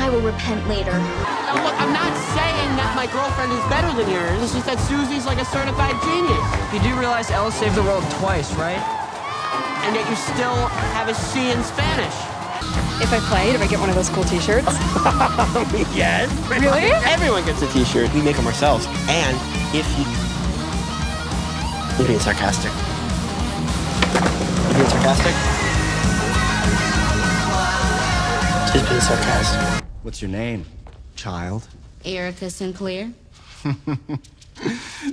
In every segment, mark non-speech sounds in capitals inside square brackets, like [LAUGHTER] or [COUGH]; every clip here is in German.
I will repent later. Now, look, I'm not saying that my girlfriend is better than yours. It's just that Susie's like a certified genius. You do realize Ella saved the world twice, right? And yet you still have a C in Spanish. If I play, if I get one of those cool t-shirts. [LAUGHS] yes. Really? Everyone gets a t-shirt. We make them ourselves. And if you... You're being sarcastic. You're being sarcastic? Just being sarcastic. What's your name, child? Erica Sinclair. [LAUGHS]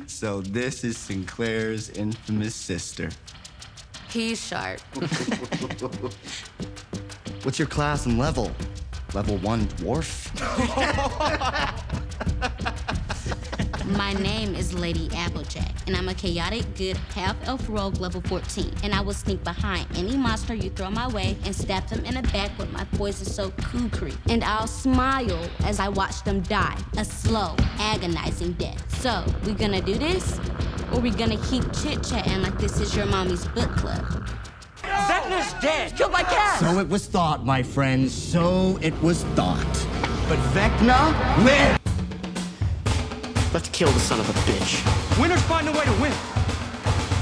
So this is Sinclair's infamous sister. He's sharp. [LAUGHS] What's your class and level? Level one dwarf? [LAUGHS] My name is Lady Applejack, and I'm a chaotic, good half elf rogue level 14. And I will sneak behind any monster you throw my way and stab them in the back with my poison soaked kukri. And I'll smile as I watch them die a slow, agonizing death. So, we gonna do this? Or we gonna keep chit chatting like this is your mommy's book club? Vecna's dead. Killed by cat. So it was thought, my friends. So it was thought. But Vecna lived! Let's kill the son of a bitch. Winners find a way to win.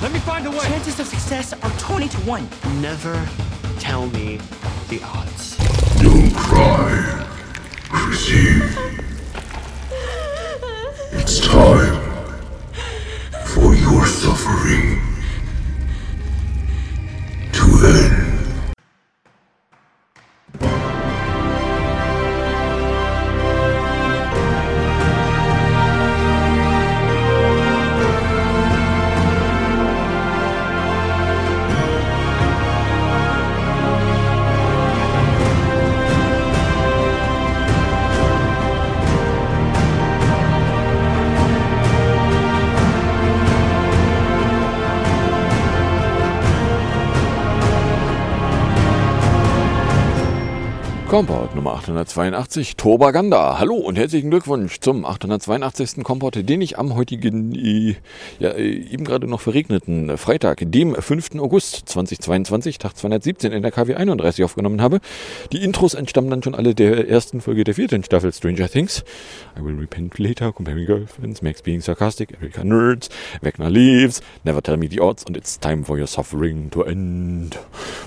Let me find a way. Chances of success are 20 to 1. Never tell me the odds. Don't cry, Chrissy. It's time for your suffering 882, Turbaganda. Hallo und herzlichen Glückwunsch zum 882. Kompott, den ich am heutigen, äh, ja, äh, eben gerade noch verregneten Freitag, dem 5. August 2022, Tag 217 in der KW 31 aufgenommen habe. Die Intros entstammen dann schon alle der ersten Folge der vierten Staffel Stranger Things. I will repent later, comparing girlfriends, Max being sarcastic, Erika nerds, Wegner leaves, never tell me the odds and it's time for your suffering to end.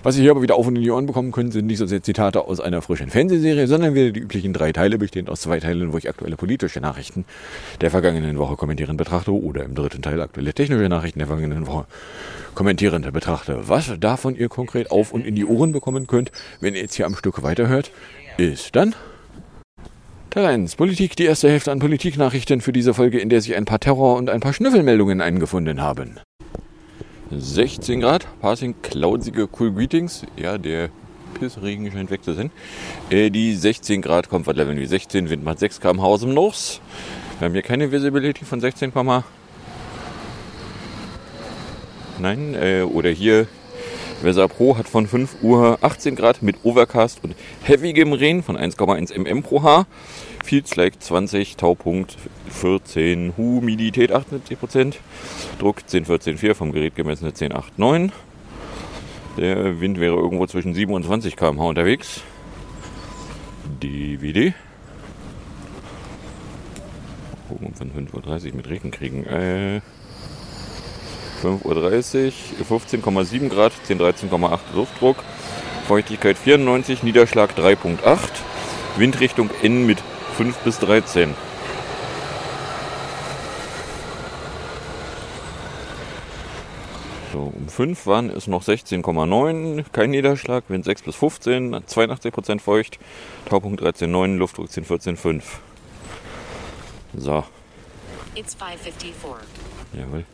Was ihr hier aber wieder auf und in die Ohren bekommen könnt, sind nicht so sehr Zitate aus einer frischen Fernsehserie, sondern wieder die üblichen drei Teile, bestehend aus zwei Teilen, wo ich aktuelle politische Nachrichten der vergangenen Woche kommentierend betrachte oder im dritten Teil aktuelle technische Nachrichten der vergangenen Woche kommentierend betrachte. Was davon ihr konkret auf und in die Ohren bekommen könnt, wenn ihr jetzt hier am Stück weiterhört, ist dann Teil 1. Politik, die erste Hälfte an Politiknachrichten für diese Folge, in der sich ein paar Terror- und ein paar Schnüffelmeldungen eingefunden haben. 16 Grad, passing cloudsige Cool Greetings. Ja, der Pissregen scheint weg zu sein. Äh, die 16 Grad Comfort Level wie 16, Wind macht 6 km/h aus dem Los. Wir haben hier keine Visibility von 16, Nein, äh, oder hier Weser Pro hat von 5 Uhr 18 Grad mit Overcast und heavygem Regen von 1,1 mm pro Haar. Fields like 20, Taupunkt 14, Humidität 78%, Druck 10,14,4 vom Gerät gemessene 10,89. Der Wind wäre irgendwo zwischen 7 und 20 km/h unterwegs. DVD. Gucken, ob wir 5.30 Uhr mit Regen kriegen. Äh, 5.30 Uhr, 15,7 Grad, 10, 13,8 Luftdruck, Feuchtigkeit 94, Niederschlag 3,8, Windrichtung N mit 5 bis 13. So, um 5 waren es noch 16,9, kein Niederschlag, Wind 6 bis 15, 82% feucht, Taupunkt 13,9, Luftdruck 10, 14,5. So, It's 554. jawohl.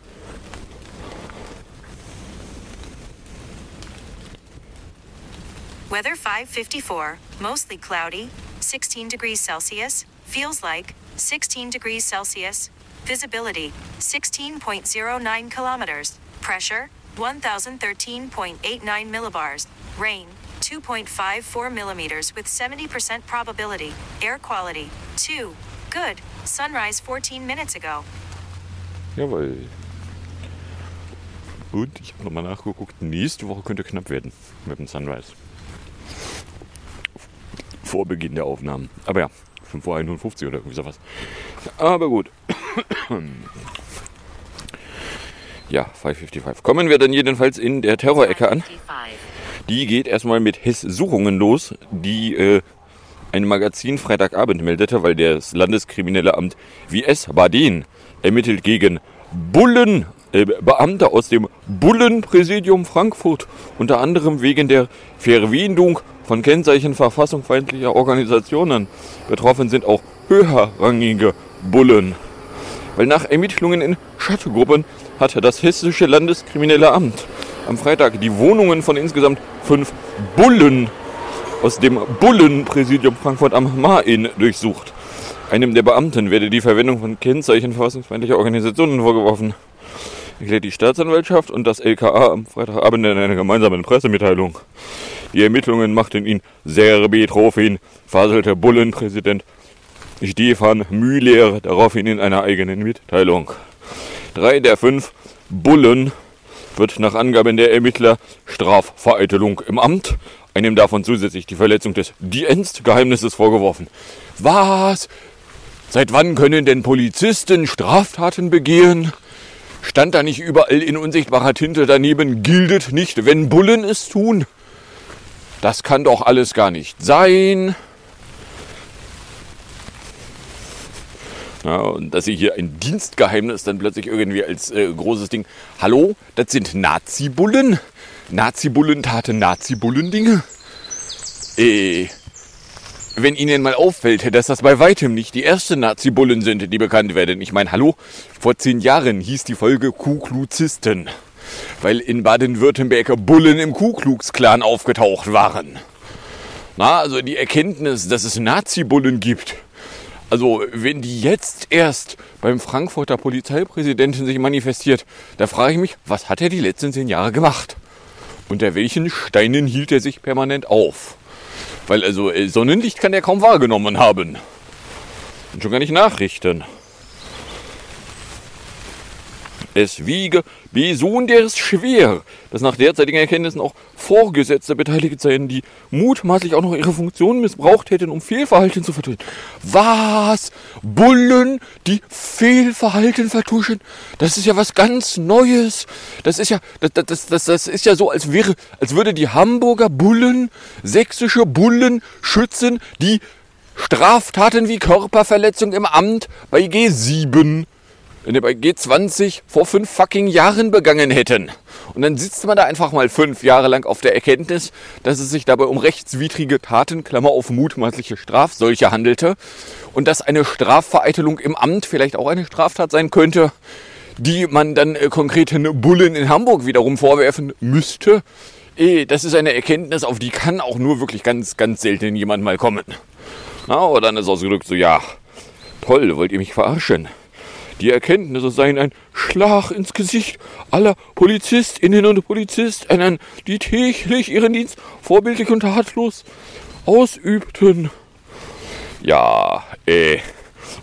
Weather 554, mostly cloudy, 16 degrees Celsius, feels like 16 degrees Celsius, visibility 16.09 kilometers, pressure 1013.89 millibars, rain 2.54 millimeters with 70% probability, air quality 2, good, sunrise 14 minutes ago. Jawohl. Und ich habe nochmal nachgeguckt, nächste Woche könnte knapp werden mit dem Sunrise. vor Beginn der Aufnahmen. Aber ja, 5 Uhr 51 oder irgendwie sowas. Aber gut. Ja, 555. Kommen wir dann jedenfalls in der Terrorecke an. Die geht erstmal mit Hess-Suchungen los, die äh, ein Magazin Freitagabend meldete, weil das Landeskriminelle Amt WS Baden ermittelt gegen Bullen, äh, Beamte aus dem Bullenpräsidium Frankfurt, unter anderem wegen der Verwendung von Kennzeichen verfassungsfeindlicher Organisationen. Betroffen sind auch höherrangige Bullen. Weil nach Ermittlungen in Schattgruppen hat das Hessische Landeskriminelle Amt am Freitag die Wohnungen von insgesamt fünf Bullen aus dem Bullenpräsidium Frankfurt am Main durchsucht. Einem der Beamten werde die Verwendung von Kennzeichen verfassungsfeindlicher Organisationen vorgeworfen, erklärt die Staatsanwaltschaft und das LKA am Freitagabend in einer gemeinsamen Pressemitteilung. Die Ermittlungen machten ihn sehr betroffen, faselte Bullenpräsident Stefan Müller daraufhin in einer eigenen Mitteilung. Drei der fünf Bullen wird nach Angaben der Ermittler Strafvereitelung im Amt, einem davon zusätzlich die Verletzung des Dienstgeheimnisses vorgeworfen. Was? Seit wann können denn Polizisten Straftaten begehen? Stand da nicht überall in unsichtbarer Tinte daneben, gildet nicht, wenn Bullen es tun? Das kann doch alles gar nicht sein. Ja, und dass sie hier ein Dienstgeheimnis dann plötzlich irgendwie als äh, großes Ding. Hallo, das sind Nazi-Bullen? Nazi-Bullen taten Nazi-Bullen-Dinge? Äh, wenn Ihnen mal auffällt, dass das bei weitem nicht die ersten Nazi-Bullen sind, die bekannt werden. Ich meine, hallo, vor zehn Jahren hieß die Folge Ku-Kluzisten, weil in Baden-Württemberg Bullen im Ku-Klux-Klan aufgetaucht waren. Na, also die Erkenntnis, dass es Nazi-Bullen gibt, also, wenn die jetzt erst beim Frankfurter Polizeipräsidenten sich manifestiert, da frage ich mich, was hat er die letzten zehn Jahre gemacht? Unter welchen Steinen hielt er sich permanent auf? Weil also äh, Sonnenlicht kann er kaum wahrgenommen haben. Und schon gar nicht Nachrichten. Es wiege besonders schwer, dass nach derzeitigen Erkenntnissen auch Vorgesetzte beteiligt seien, die mutmaßlich auch noch ihre Funktion missbraucht hätten, um Fehlverhalten zu vertuschen. Was? Bullen, die Fehlverhalten vertuschen? Das ist ja was ganz Neues. Das ist ja, das, das, das, das ist ja so, als wäre, als würde die Hamburger Bullen, sächsische Bullen schützen, die Straftaten wie Körperverletzung im Amt bei G7 wenn die bei G20 vor fünf fucking Jahren begangen hätten. Und dann sitzt man da einfach mal fünf Jahre lang auf der Erkenntnis, dass es sich dabei um rechtswidrige Taten, Klammer auf mutmaßliche Strafseuche handelte und dass eine Strafvereitelung im Amt vielleicht auch eine Straftat sein könnte, die man dann äh, konkreten Bullen in Hamburg wiederum vorwerfen müsste. Eh, das ist eine Erkenntnis, auf die kann auch nur wirklich ganz, ganz selten jemand mal kommen. Na, aber dann ist ausgedrückt so, ja, toll, wollt ihr mich verarschen? Die Erkenntnisse seien ein Schlag ins Gesicht aller Polizistinnen und Polizistinnen, die täglich ihren Dienst vorbildlich und tatlos ausübten. Ja, äh.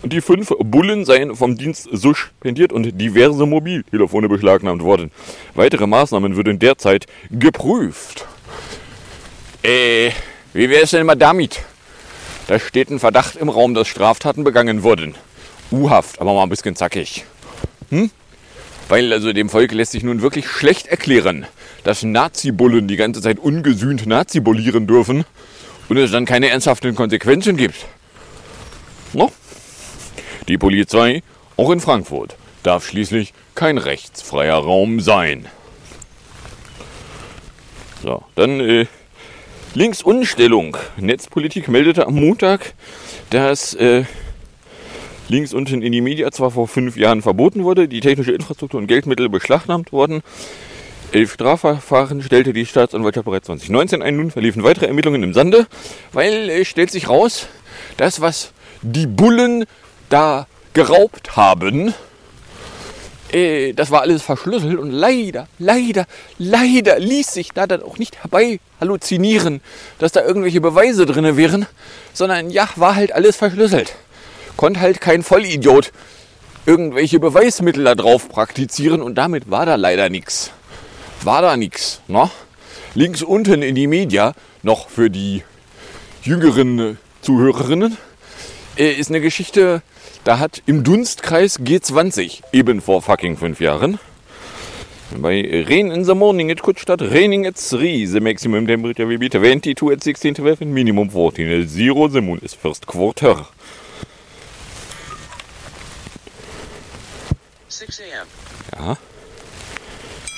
Und die fünf Bullen seien vom Dienst suspendiert und diverse Mobiltelefone beschlagnahmt worden. Weitere Maßnahmen würden derzeit geprüft. Äh, wie wäre es denn mal damit? Da steht ein Verdacht im Raum, dass Straftaten begangen wurden. U-Haft, aber mal ein bisschen zackig. Hm? Weil also dem Volk lässt sich nun wirklich schlecht erklären, dass Nazi-Bullen die ganze Zeit ungesühnt Nazi-bullieren dürfen und es dann keine ernsthaften Konsequenzen gibt. No? Die Polizei, auch in Frankfurt, darf schließlich kein rechtsfreier Raum sein. So, dann äh, Linksunstellung. Netzpolitik meldete am Montag, dass äh, links unten in die Media zwar vor fünf Jahren verboten wurde, die technische Infrastruktur und Geldmittel beschlagnahmt wurden. Elf Strafverfahren stellte die Staatsanwaltschaft bereits 2019 ein. Nun verliefen weitere Ermittlungen im Sande, weil es stellt sich raus, das, was die Bullen da geraubt haben, äh, das war alles verschlüsselt und leider, leider, leider ließ sich da dann auch nicht herbei halluzinieren, dass da irgendwelche Beweise drin wären, sondern ja, war halt alles verschlüsselt konnte halt kein Vollidiot irgendwelche Beweismittel da drauf praktizieren und damit war da leider nichts. War da nichts. Ne? Links unten in die Media noch für die jüngeren Zuhörerinnen, äh, ist eine Geschichte, da hat im Dunstkreis G20 eben vor fucking fünf Jahren bei rain in the morning it could start raining at 3. The maximum temperature will be 22 at 16, 12 and minimum 14 at 0. The moon is first quarter. 6 a.m. Ja.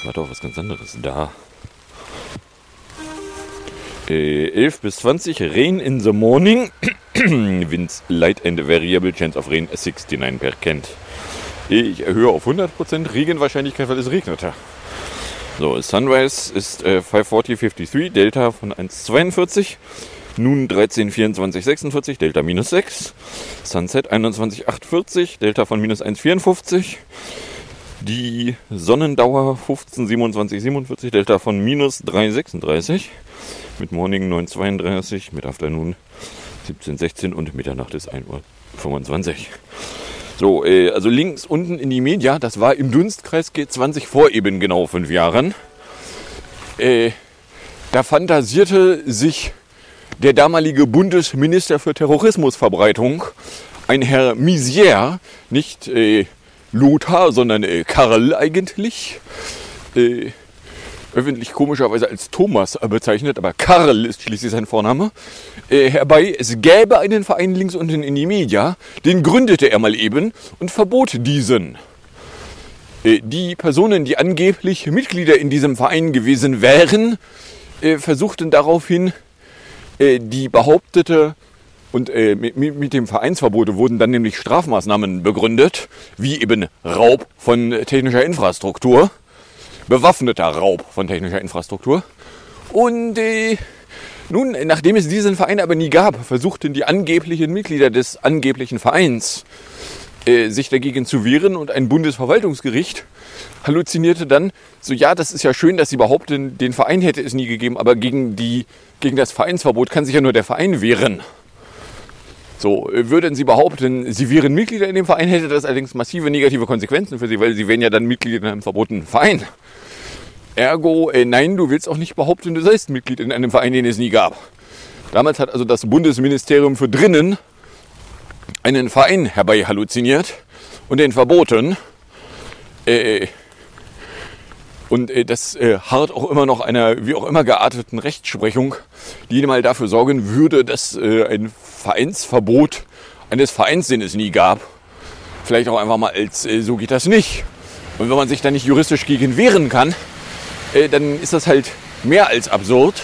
War doch was ganz anderes da. Äh, 11 bis 20, Rain in the morning. [CLEARS THROAT] Winds light and variable, chance of rain 69 per Kent. Ich erhöhe auf 100% Regenwahrscheinlichkeit, weil es regnete. So, Sunrise ist äh, 540,53, Delta von 1,42. Nun 13,24,46, Delta minus 6. Sunset 21,840, Delta von minus 1,54. Die Sonnendauer 15,27,47, Delta von minus 3,36. Mit Morning 9,32, mit Afternoon 17,16 und Mitternacht ist 1,25 Uhr. So, äh, also links unten in die Media, das war im Dunstkreis G20 vor eben genau fünf Jahren. Äh, da fantasierte sich der damalige Bundesminister für Terrorismusverbreitung, ein Herr Misier, nicht äh, Lothar, sondern äh, Karl eigentlich, äh, öffentlich komischerweise als Thomas bezeichnet, aber Karl ist schließlich sein Vorname, äh, herbei, es gäbe einen Verein links unten in die Media, den gründete er mal eben und verbot diesen. Äh, die Personen, die angeblich Mitglieder in diesem Verein gewesen wären, äh, versuchten daraufhin die behauptete und äh, mit, mit dem Vereinsverbot wurden dann nämlich Strafmaßnahmen begründet, wie eben Raub von technischer Infrastruktur bewaffneter Raub von technischer Infrastruktur. Und äh, nun, nachdem es diesen Verein aber nie gab, versuchten die angeblichen Mitglieder des angeblichen Vereins äh, sich dagegen zu wehren und ein Bundesverwaltungsgericht halluzinierte dann, so ja, das ist ja schön, dass sie behaupten, den Verein hätte es nie gegeben, aber gegen, die, gegen das Vereinsverbot kann sich ja nur der Verein wehren. So, äh, würden Sie behaupten, Sie wären Mitglieder in dem Verein, hätte das allerdings massive negative Konsequenzen für Sie, weil Sie wären ja dann Mitglied in einem verbotenen Verein. Ergo, äh, nein, du willst auch nicht behaupten, du seist Mitglied in einem Verein, den es nie gab. Damals hat also das Bundesministerium für Drinnen einen Verein herbei halluziniert und den verboten. Äh, und äh, das äh, harrt auch immer noch einer wie auch immer gearteten Rechtsprechung, die mal dafür sorgen würde, dass äh, ein Vereinsverbot eines Vereins, den es nie gab, vielleicht auch einfach mal als äh, so geht das nicht. Und wenn man sich da nicht juristisch gegen wehren kann, äh, dann ist das halt mehr als absurd.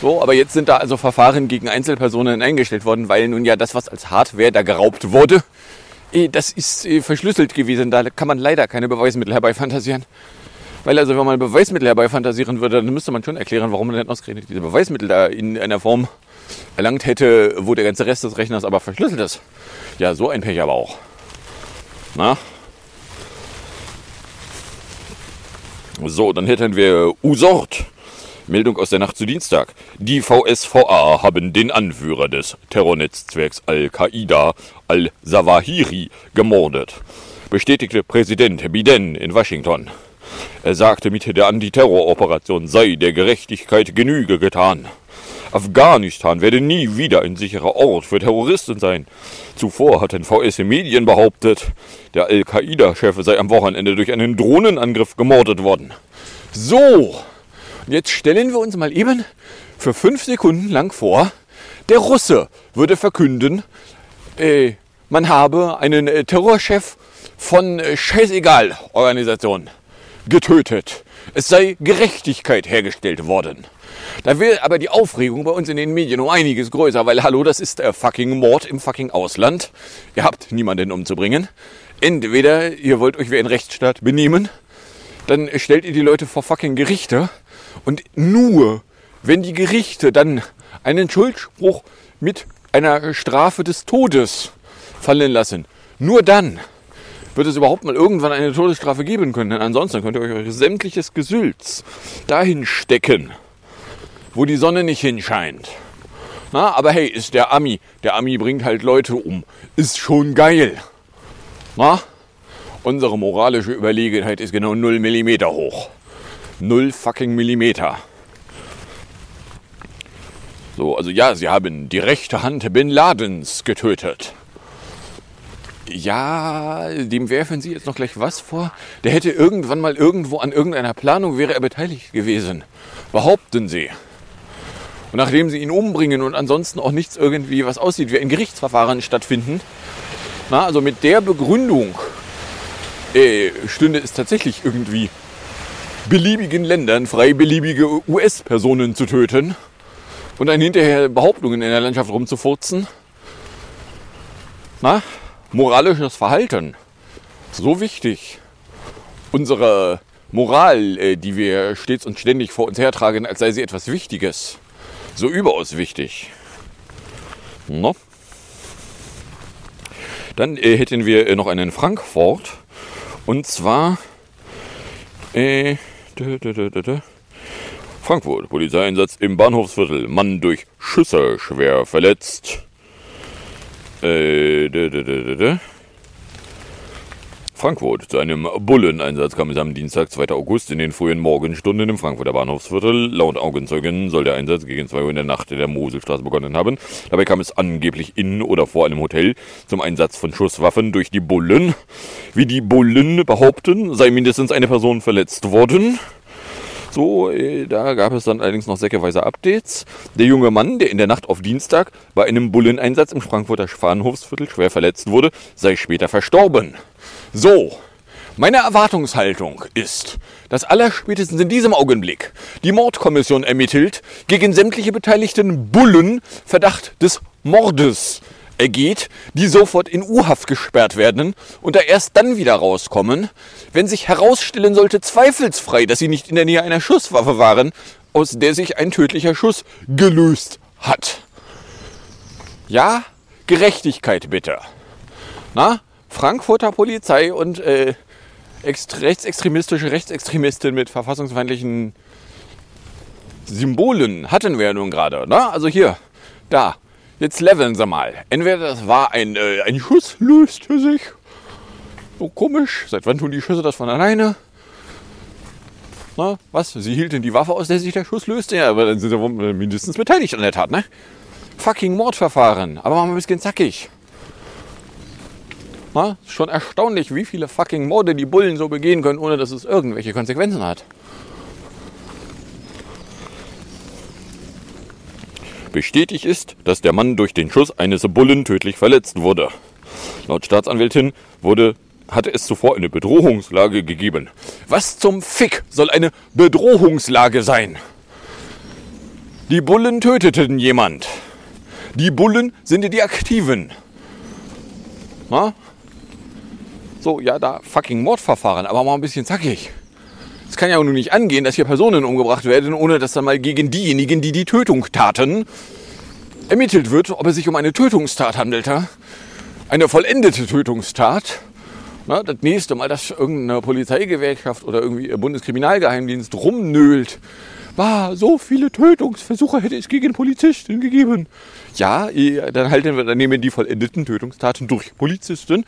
So, aber jetzt sind da also Verfahren gegen Einzelpersonen eingestellt worden, weil nun ja das, was als Hardware da geraubt wurde, äh, das ist äh, verschlüsselt gewesen. Da kann man leider keine Beweismittel herbeifantasieren. Weil also, wenn man Beweismittel herbeifantasieren würde, dann müsste man schon erklären, warum man denn ausgerechnet diese Beweismittel da in einer Form erlangt hätte, wo der ganze Rest des Rechners aber verschlüsselt ist. Ja, so ein Pech aber auch. Na? So, dann hätten wir Usort. Meldung aus der Nacht zu Dienstag. Die VSVA haben den Anführer des Terrornetzwerks Al-Qaida, Al-Zawahiri, gemordet. Bestätigte Präsident Biden in Washington. Er sagte, mit der Antiterroroperation sei der Gerechtigkeit Genüge getan. Afghanistan werde nie wieder ein sicherer Ort für Terroristen sein. Zuvor hatten VS-Medien behauptet, der Al-Qaida-Chef sei am Wochenende durch einen Drohnenangriff gemordet worden. So, jetzt stellen wir uns mal eben für fünf Sekunden lang vor, der Russe würde verkünden, äh, man habe einen äh, Terrorchef von äh, Scheißegal-Organisation getötet. Es sei Gerechtigkeit hergestellt worden. Da wäre aber die Aufregung bei uns in den Medien um einiges größer, weil hallo, das ist der fucking Mord im fucking Ausland. Ihr habt niemanden umzubringen. Entweder ihr wollt euch wie ein Rechtsstaat benehmen, dann stellt ihr die Leute vor fucking Gerichte und nur wenn die Gerichte dann einen Schuldspruch mit einer Strafe des Todes fallen lassen, nur dann wird es überhaupt mal irgendwann eine Todesstrafe geben können. Denn ansonsten könnt ihr euch euer sämtliches Gesülz dahin stecken, wo die Sonne nicht hinscheint. Na, aber hey, ist der Ami. Der Ami bringt halt Leute um. Ist schon geil. Na? Unsere moralische Überlegenheit ist genau 0 mm hoch. 0 fucking Millimeter. So, also ja, sie haben die rechte Hand Bin Ladens getötet. Ja, dem werfen Sie jetzt noch gleich was vor? Der hätte irgendwann mal irgendwo an irgendeiner Planung wäre er beteiligt gewesen. Behaupten Sie. Und nachdem Sie ihn umbringen und ansonsten auch nichts irgendwie, was aussieht wie ein Gerichtsverfahren stattfinden, na, also mit der Begründung äh, stünde es tatsächlich irgendwie beliebigen Ländern frei, beliebige US-Personen zu töten und dann hinterher Behauptungen in der Landschaft rumzufurzen. Na, moralisches Verhalten. So wichtig. Unsere Moral, äh, die wir stets und ständig vor uns hertragen, als sei sie etwas Wichtiges. So überaus wichtig. No? Dann äh, hätten wir äh, noch einen Frankfurt. Und zwar äh, Frankfurt, Polizeieinsatz im Bahnhofsviertel. Mann durch Schüsse schwer verletzt. Äh, Frankfurt. Zu einem Bulleneinsatz kam es am Dienstag, 2. August, in den frühen Morgenstunden im Frankfurter Bahnhofsviertel. Laut Augenzeugen soll der Einsatz gegen 2 Uhr in der Nacht in der Moselstraße begonnen haben. Dabei kam es angeblich in oder vor einem Hotel zum Einsatz von Schusswaffen durch die Bullen. Wie die Bullen behaupten, sei mindestens eine Person verletzt worden. So, äh, da gab es dann allerdings noch säckeweise Updates. Der junge Mann, der in der Nacht auf Dienstag bei einem Bulleneinsatz im Frankfurter Bahnhofsviertel schwer verletzt wurde, sei später verstorben. So, meine Erwartungshaltung ist, dass allerspätestens in diesem Augenblick die Mordkommission ermittelt, gegen sämtliche beteiligten Bullen Verdacht des Mordes ergeht, die sofort in U-Haft gesperrt werden und da erst dann wieder rauskommen, wenn sich herausstellen sollte zweifelsfrei, dass sie nicht in der Nähe einer Schusswaffe waren, aus der sich ein tödlicher Schuss gelöst hat. Ja, Gerechtigkeit bitte. Na, Frankfurter Polizei und äh, ext rechtsextremistische Rechtsextremistin mit verfassungsfeindlichen Symbolen hatten wir ja nun gerade. Ne? Also hier, da. Jetzt leveln sie mal. Entweder das war ein, äh, ein Schuss, löste sich. So komisch. Seit wann tun die Schüsse das von alleine? Na, was? Sie hielten die Waffe aus, der sich der Schuss löste? Ja, aber dann sind sie mindestens beteiligt an der Tat, ne? Fucking Mordverfahren. Aber mal ein bisschen zackig. Na, schon erstaunlich, wie viele fucking Morde die Bullen so begehen können, ohne dass es irgendwelche Konsequenzen hat. Bestätigt ist, dass der Mann durch den Schuss eines Bullen tödlich verletzt wurde. Laut Staatsanwältin wurde, hatte es zuvor eine Bedrohungslage gegeben. Was zum Fick soll eine Bedrohungslage sein? Die Bullen töteten jemand. Die Bullen sind die Aktiven. Na? So, ja, da fucking Mordverfahren, aber mal ein bisschen zackig. Es kann ja nun nicht angehen, dass hier Personen umgebracht werden, ohne dass dann mal gegen diejenigen, die die Tötung taten, ermittelt wird, ob es sich um eine Tötungstat handelte. Eine vollendete Tötungstat. Na, das nächste Mal, dass irgendeine Polizeigewerkschaft oder irgendwie Bundeskriminalgeheimdienst rumnölt. Bah, so viele Tötungsversuche hätte es gegen Polizisten gegeben. Ja, eh, dann halten wir, dann nehmen die vollendeten Tötungstaten durch Polizisten,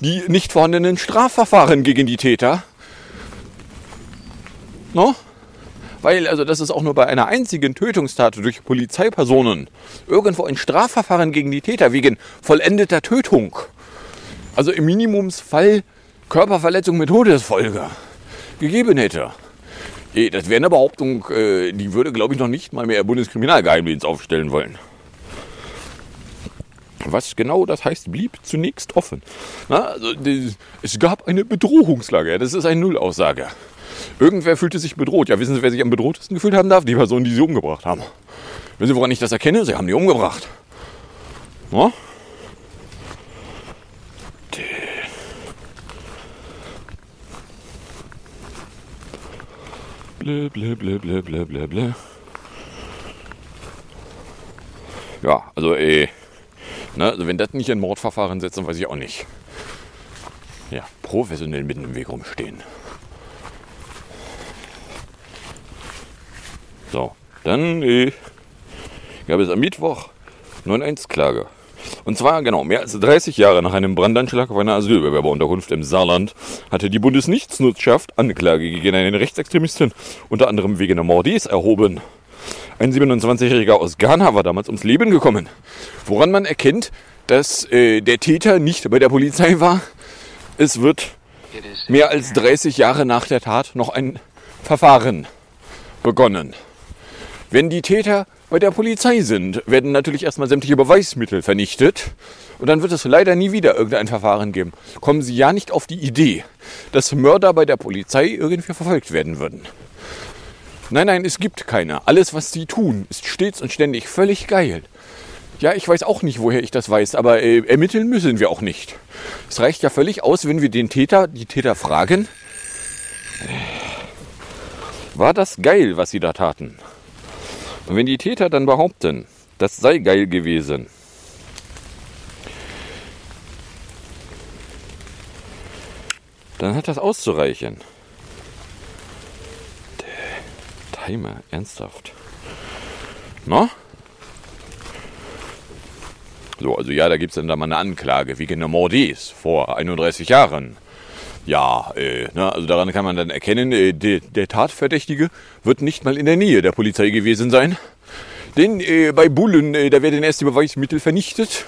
die nicht vorhandenen Strafverfahren gegen die Täter. No? Weil, also das ist auch nur bei einer einzigen Tötungstat durch Polizeipersonen irgendwo ein Strafverfahren gegen die Täter wegen vollendeter Tötung. Also im Minimumsfall Körperverletzung mit Todesfolge gegeben hätte. Das wäre eine Behauptung, äh, die würde, glaube ich, noch nicht mal mehr Bundeskriminalgeheimdienst aufstellen wollen. Was genau das heißt, blieb zunächst offen. Na, also, es gab eine Bedrohungslage. Das ist eine Nullaussage. Irgendwer fühlte sich bedroht. Ja, wissen Sie, wer sich am bedrohtesten gefühlt haben darf? Die Person, die Sie umgebracht haben. Wissen Sie, woran ich das erkenne? Sie haben die umgebracht. Na? Blö, blö, blö, blö, blö, blö, blö. Ja, also, äh, ne, also wenn das nicht ein Mordverfahren setzt, dann weiß ich auch nicht. Ja, professionell mitten im Weg rumstehen. So, dann äh, gab es am Mittwoch 9-1-Klage. Und zwar, genau, mehr als 30 Jahre nach einem Brandanschlag auf einer Asylbewerberunterkunft im Saarland hatte die Bundesnichtsnutzschaft Anklage gegen einen Rechtsextremisten, unter anderem wegen Mordis, erhoben. Ein 27-Jähriger aus Ghana war damals ums Leben gekommen. Woran man erkennt, dass äh, der Täter nicht bei der Polizei war, es wird mehr als 30 Jahre nach der Tat noch ein Verfahren begonnen. Wenn die Täter bei der Polizei sind, werden natürlich erstmal sämtliche Beweismittel vernichtet und dann wird es leider nie wieder irgendein Verfahren geben. Kommen Sie ja nicht auf die Idee, dass Mörder bei der Polizei irgendwie verfolgt werden würden. Nein, nein, es gibt keine. Alles, was sie tun, ist stets und ständig völlig geil. Ja, ich weiß auch nicht, woher ich das weiß, aber äh, ermitteln müssen wir auch nicht. Es reicht ja völlig aus, wenn wir den Täter, die Täter fragen, war das geil, was sie da taten? Und wenn die Täter dann behaupten, das sei geil gewesen, dann hat das auszureichen. Der Timer, ernsthaft. No? So, also ja, da gibt es dann da mal eine Anklage wegen einer Mordis vor 31 Jahren. Ja, äh, ne, also daran kann man dann erkennen, äh, de, der Tatverdächtige wird nicht mal in der Nähe der Polizei gewesen sein. Denn äh, bei Bullen, äh, da werden erst die Beweismittel vernichtet,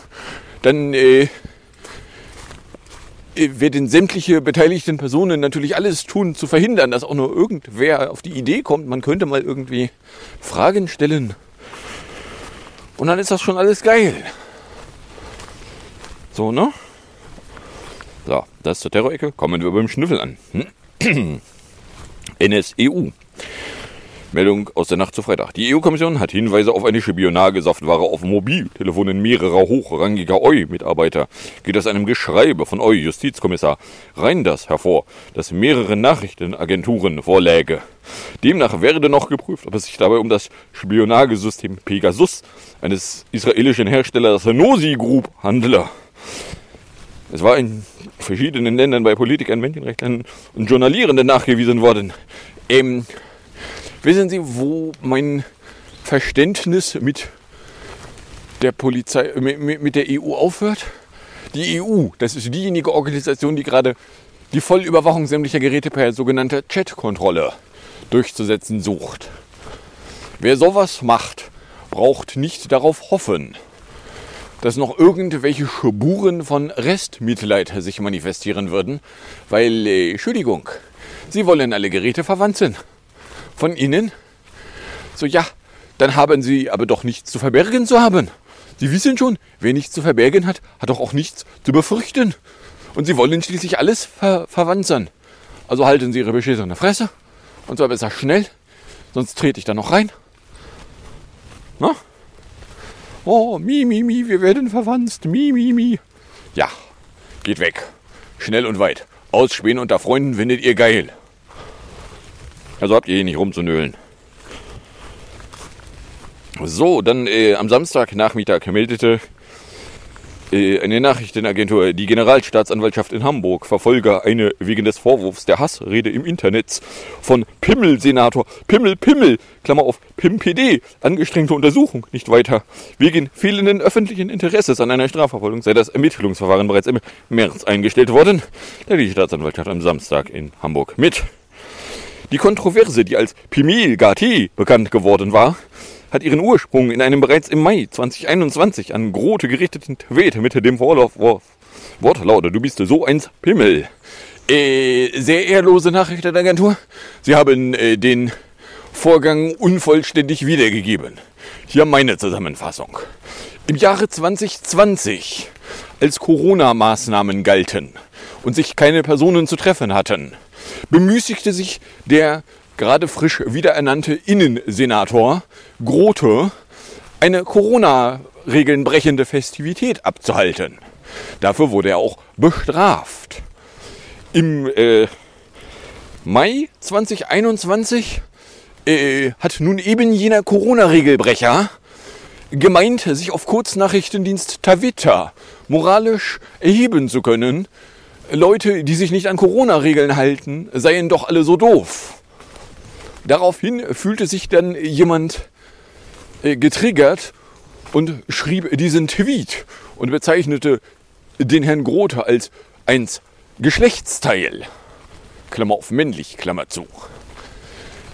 dann äh, äh, werden sämtliche beteiligten Personen natürlich alles tun, zu verhindern, dass auch nur irgendwer auf die Idee kommt, man könnte mal irgendwie Fragen stellen. Und dann ist das schon alles geil. So, ne? So, das zur Terror-Ecke. Kommen wir beim Schnüffel an. [CLEARS THROAT] NSEU. Meldung aus der Nacht zu Freitag. Die EU-Kommission hat Hinweise auf eine Spionagesaftware auf Mobiltelefonen mehrerer hochrangiger EU-Mitarbeiter. Geht aus einem Geschreibe von EU-Justizkommissar Reinders hervor, das mehrere Nachrichtenagenturen vorläge. Demnach werde noch geprüft, ob es sich dabei um das Spionagesystem Pegasus eines israelischen Herstellers Nosi Group handele. Es war in verschiedenen Ländern bei Politikern, Menschenrechtlern und Journalierenden nachgewiesen worden. Ähm, wissen Sie, wo mein Verständnis mit der Polizei, mit, mit der EU aufhört? Die EU, das ist diejenige Organisation, die gerade die Vollüberwachung sämtlicher Geräte per sogenannter Chat-Kontrolle durchzusetzen sucht. Wer sowas macht, braucht nicht darauf hoffen, dass noch irgendwelche Spuren von Restmitleid sich manifestieren würden, weil, äh, Entschuldigung, sie wollen alle Geräte verwandt Von Ihnen? So, ja, dann haben Sie aber doch nichts zu verbergen zu haben. Sie wissen schon, wer nichts zu verbergen hat, hat doch auch nichts zu befürchten. Und Sie wollen schließlich alles ver verwanzern. Also halten Sie Ihre beschissene Fresse. Und zwar besser schnell, sonst trete ich da noch rein. Na? Oh, mi, mi, mi, wir werden verwandt. Mi, mi, mi. Ja, geht weg. Schnell und weit. Ausspähen unter Freunden findet ihr geil. Also habt ihr hier nicht rumzunölen. So, dann äh, am Samstagnachmittag meldete eine Nachrichtenagentur, die Generalstaatsanwaltschaft in Hamburg, verfolge eine wegen des Vorwurfs der Hassrede im Internet von Pimmel-Senator Pimmel Pimmel, Klammer auf PIMPD, angestrengte Untersuchung, nicht weiter. Wegen fehlenden öffentlichen Interesses an einer Strafverfolgung sei das Ermittlungsverfahren bereits im März eingestellt worden, da die Staatsanwaltschaft am Samstag in Hamburg mit. Die Kontroverse, die als Pimil Gati bekannt geworden war, hat ihren Ursprung in einem bereits im Mai 2021 an Grote gerichteten Tweet mit dem Vorlauf Wortlaut, du bist so eins Pimmel. Äh, sehr ehrlose Nachrichtenagentur. Sie haben äh, den Vorgang unvollständig wiedergegeben. Hier meine Zusammenfassung. Im Jahre 2020, als Corona-Maßnahmen galten und sich keine Personen zu treffen hatten, bemüßigte sich der gerade frisch wiederernannte Innensenator Grote eine Corona-Regeln brechende Festivität abzuhalten. Dafür wurde er auch bestraft. Im äh, Mai 2021 äh, hat nun eben jener Corona-Regelbrecher gemeint, sich auf Kurznachrichtendienst Tavita moralisch erheben zu können. Leute, die sich nicht an Corona-Regeln halten, seien doch alle so doof. Daraufhin fühlte sich dann jemand äh, getriggert und schrieb diesen Tweet und bezeichnete den Herrn Grote als eins Geschlechtsteil. Klammer auf männlich, Klammer zu.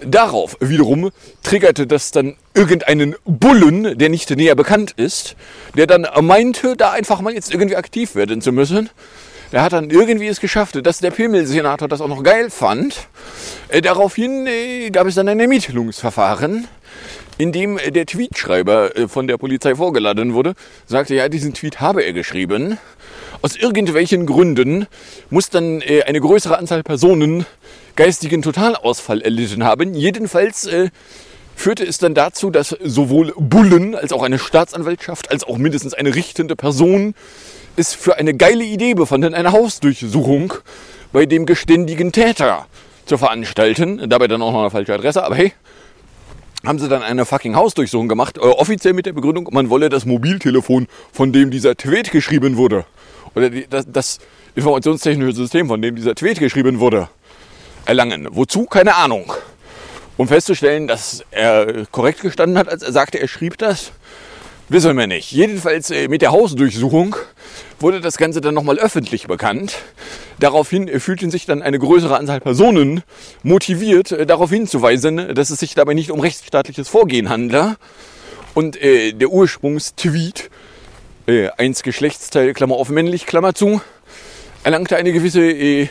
Darauf wiederum triggerte das dann irgendeinen Bullen, der nicht näher bekannt ist, der dann meinte, da einfach mal jetzt irgendwie aktiv werden zu müssen. Der hat dann irgendwie es geschafft, dass der Pimmelsenator das auch noch geil fand. Äh, daraufhin äh, gab es dann ein Ermittlungsverfahren, in dem der Tweetschreiber äh, von der Polizei vorgeladen wurde, sagte, ja, diesen Tweet habe er geschrieben. Aus irgendwelchen Gründen muss dann eine größere Anzahl Personen geistigen Totalausfall erlitten haben. Jedenfalls führte es dann dazu, dass sowohl Bullen als auch eine Staatsanwaltschaft als auch mindestens eine richtende Person es für eine geile Idee befanden, eine Hausdurchsuchung bei dem geständigen Täter zu veranstalten. Dabei dann auch noch eine falsche Adresse, aber hey, haben sie dann eine fucking Hausdurchsuchung gemacht, äh, offiziell mit der Begründung, man wolle das Mobiltelefon, von dem dieser Tweet geschrieben wurde, oder die, das, das informationstechnische System, von dem dieser Tweet geschrieben wurde, erlangen. Wozu? Keine Ahnung. Um festzustellen, dass er korrekt gestanden hat, als er sagte, er schrieb das, wissen wir nicht. Jedenfalls äh, mit der Hausdurchsuchung wurde das Ganze dann nochmal öffentlich bekannt. Daraufhin fühlten sich dann eine größere Anzahl Personen motiviert, äh, darauf hinzuweisen, dass es sich dabei nicht um rechtsstaatliches Vorgehen handle. Und äh, der Ursprungstweet, äh, eins Geschlechtsteil, Klammer auf männlich, Klammer zu, erlangte eine gewisse äh,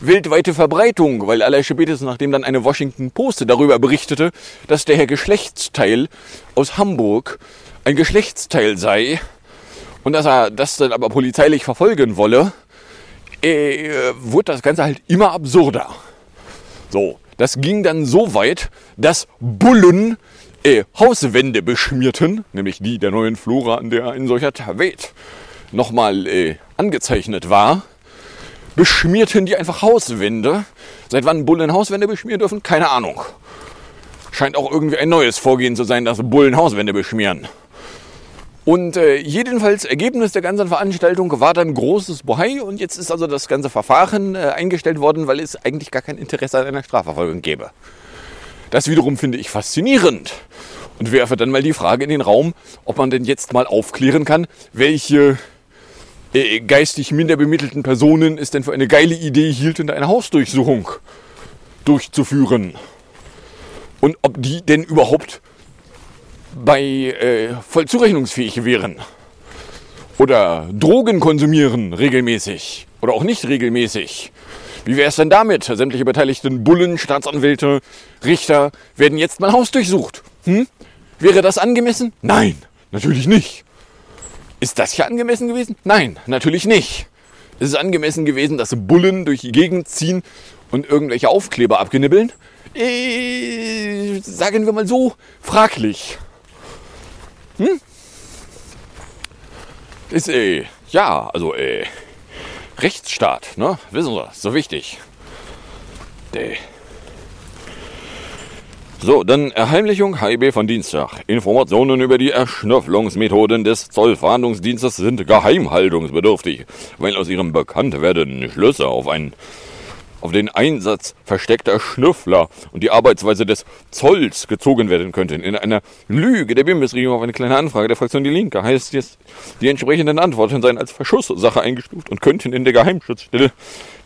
weltweite Verbreitung, weil aller spätestens nachdem dann eine Washington Post darüber berichtete, dass der Herr Geschlechtsteil aus Hamburg ein Geschlechtsteil sei und dass er das dann aber polizeilich verfolgen wolle, äh, wurde das Ganze halt immer absurder. So, das ging dann so weit, dass Bullen äh, Hauswände beschmierten, nämlich die der neuen Flora, an der ein solcher Tavet nochmal äh, angezeichnet war, beschmierten die einfach Hauswände. Seit wann Bullen Hauswände beschmieren dürfen? Keine Ahnung. Scheint auch irgendwie ein neues Vorgehen zu sein, dass Bullen Hauswände beschmieren. Und äh, jedenfalls Ergebnis der ganzen Veranstaltung war dann großes Bohai und jetzt ist also das ganze Verfahren äh, eingestellt worden, weil es eigentlich gar kein Interesse an einer Strafverfolgung gäbe. Das wiederum finde ich faszinierend und werfe dann mal die Frage in den Raum, ob man denn jetzt mal aufklären kann, welche äh, geistig minder bemittelten Personen es denn für eine geile Idee hielten, eine Hausdurchsuchung durchzuführen. Und ob die denn überhaupt bei äh, voll zurechnungsfähig wären. Oder Drogen konsumieren regelmäßig. Oder auch nicht regelmäßig. Wie wäre es denn damit? Sämtliche beteiligten Bullen, Staatsanwälte, Richter werden jetzt mal Haus durchsucht. Hm? Wäre das angemessen? Nein, natürlich nicht. Ist das hier angemessen gewesen? Nein, natürlich nicht. Ist es angemessen gewesen, dass Bullen durch die Gegend ziehen und irgendwelche Aufkleber abgenibbeln? Äh, sagen wir mal so, fraglich. Hm? Ist, äh, ja, also, äh, Rechtsstaat, ne? Wissen Sie, so wichtig. Däh. So, dann Erheimlichung HIB von Dienstag. Informationen über die Erschnüfflungsmethoden des Zollfahndungsdienstes sind geheimhaltungsbedürftig, weil aus ihrem Bekanntwerden Schlüsse auf einen auf den Einsatz versteckter Schnüffler und die Arbeitsweise des Zolls gezogen werden könnten. In einer Lüge der Bundesregierung auf eine kleine Anfrage der Fraktion Die Linke heißt jetzt, die entsprechenden Antworten seien als Verschusssache eingestuft und könnten in der Geheimschutzstelle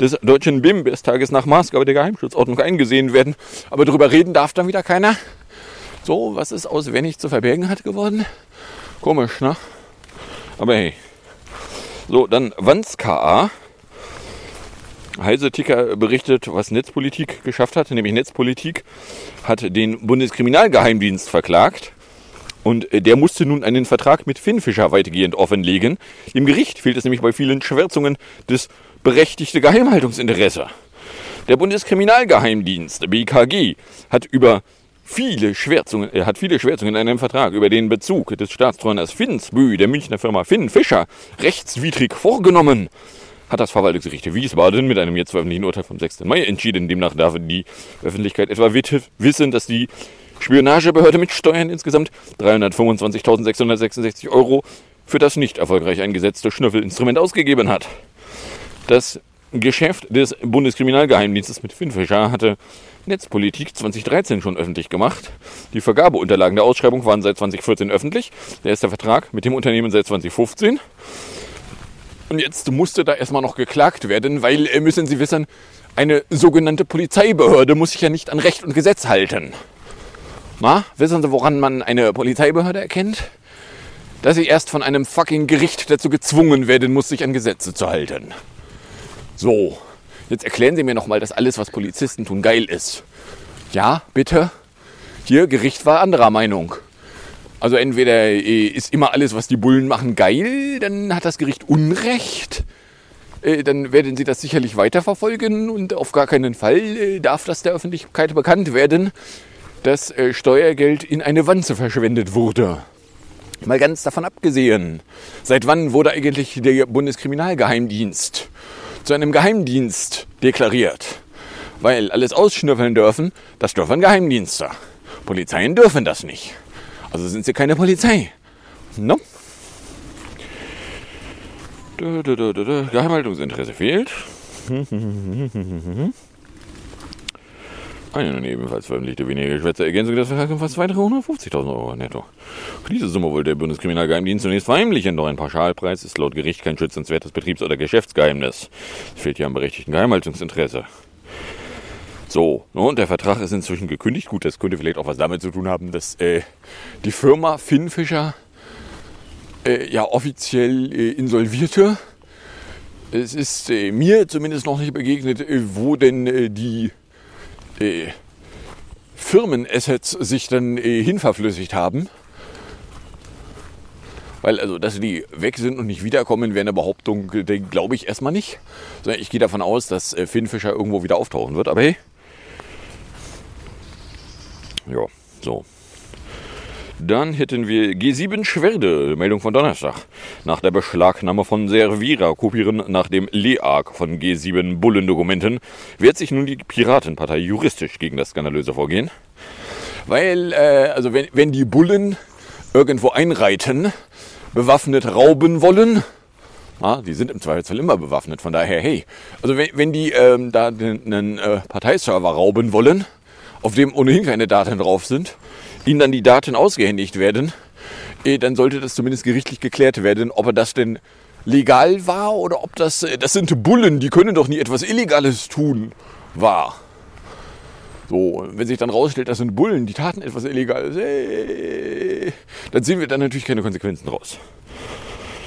des deutschen BIMBES-Tages nach Maßgabe der Geheimschutzordnung eingesehen werden. Aber darüber reden darf dann wieder keiner. So, was ist aus, wenn ich zu verbergen hat geworden? Komisch, ne? Aber hey. So, dann Wanz KA Heise Ticker berichtet, was Netzpolitik geschafft hat, nämlich Netzpolitik hat den Bundeskriminalgeheimdienst verklagt. Und äh, der musste nun einen Vertrag mit Finnfischer weitgehend offenlegen. Im Gericht fehlt es nämlich bei vielen Schwärzungen das berechtigte Geheimhaltungsinteresse. Der Bundeskriminalgeheimdienst, BKG, hat über viele Schwärzungen, er hat viele Schwärzungen in einem Vertrag über den Bezug des Staatstreuers Finsbü der Münchner Firma Finn Fischer rechtswidrig vorgenommen hat das Verwaltungsgericht Wiesbaden mit einem jetzt veröffentlichten Urteil vom 6. Mai entschieden. Demnach darf die Öffentlichkeit etwa wissen, dass die Spionagebehörde mit Steuern insgesamt 325.666 Euro für das nicht erfolgreich eingesetzte Schnüffelinstrument ausgegeben hat. Das Geschäft des Bundeskriminalgeheimdienstes mit Finnfischer hatte Netzpolitik 2013 schon öffentlich gemacht. Die Vergabeunterlagen der Ausschreibung waren seit 2014 öffentlich. Der erste Vertrag mit dem Unternehmen seit 2015. Und jetzt musste da erstmal noch geklagt werden, weil, äh, müssen Sie wissen, eine sogenannte Polizeibehörde muss sich ja nicht an Recht und Gesetz halten. Na, wissen Sie, woran man eine Polizeibehörde erkennt? Dass sie erst von einem fucking Gericht dazu gezwungen werden muss, sich an Gesetze zu halten. So, jetzt erklären Sie mir nochmal, dass alles, was Polizisten tun, geil ist. Ja, bitte? Hier, Gericht war anderer Meinung. Also entweder äh, ist immer alles, was die Bullen machen, geil, dann hat das Gericht Unrecht. Äh, dann werden sie das sicherlich weiterverfolgen und auf gar keinen Fall äh, darf das der Öffentlichkeit bekannt werden, dass Steuergeld in eine Wanze verschwendet wurde. Mal ganz davon abgesehen, seit wann wurde eigentlich der Bundeskriminalgeheimdienst zu einem Geheimdienst deklariert? Weil alles ausschnüffeln dürfen, das dürfen Geheimdienste. Polizeien dürfen das nicht. Also sind sie keine Polizei. No? Geheimhaltungsinteresse fehlt. Eine ebenfalls veröffentlichte weniger geschwätzte Ergänzung des Vertrags um fast 250.000 Euro netto. Diese Summe wollte der Bundeskriminalgeheimdienst zunächst verheimlichen, doch ein Pauschalpreis ist laut Gericht kein schützenswertes Betriebs- oder Geschäftsgeheimnis. Es fehlt hier am berechtigten Geheimhaltungsinteresse. So, ne, und der Vertrag ist inzwischen gekündigt. Gut, das könnte vielleicht auch was damit zu tun haben, dass äh, die Firma Finnfischer äh, ja offiziell äh, insolvierte. Es ist äh, mir zumindest noch nicht begegnet, äh, wo denn äh, die Firmenassets sich dann hinverflüssigt haben. Weil, also, dass die weg sind und nicht wiederkommen, wäre eine Behauptung, glaube ich erstmal nicht. Ich gehe davon aus, dass äh, Finnfischer irgendwo wieder auftauchen wird. Aber hey. Ja, so. Dann hätten wir G7 Schwerde, Meldung von Donnerstag. Nach der Beschlagnahme von Servira-Kopieren nach dem LEAG von G7 Bullendokumenten wehrt sich nun die Piratenpartei juristisch gegen das skandalöse Vorgehen. Weil, äh, also wenn, wenn die Bullen irgendwo einreiten, bewaffnet rauben wollen, ja, die sind im Zweifelsfall immer bewaffnet, von daher, hey, also wenn, wenn die ähm, da einen äh, Parteiserver rauben wollen, auf dem ohnehin keine Daten drauf sind, ihnen dann die Daten ausgehändigt werden, eh, dann sollte das zumindest gerichtlich geklärt werden, ob er das denn legal war oder ob das, äh, das sind Bullen, die können doch nie etwas Illegales tun, war. So, wenn sich dann rausstellt, das sind Bullen, die taten etwas Illegales, ey, dann sehen wir dann natürlich keine Konsequenzen draus.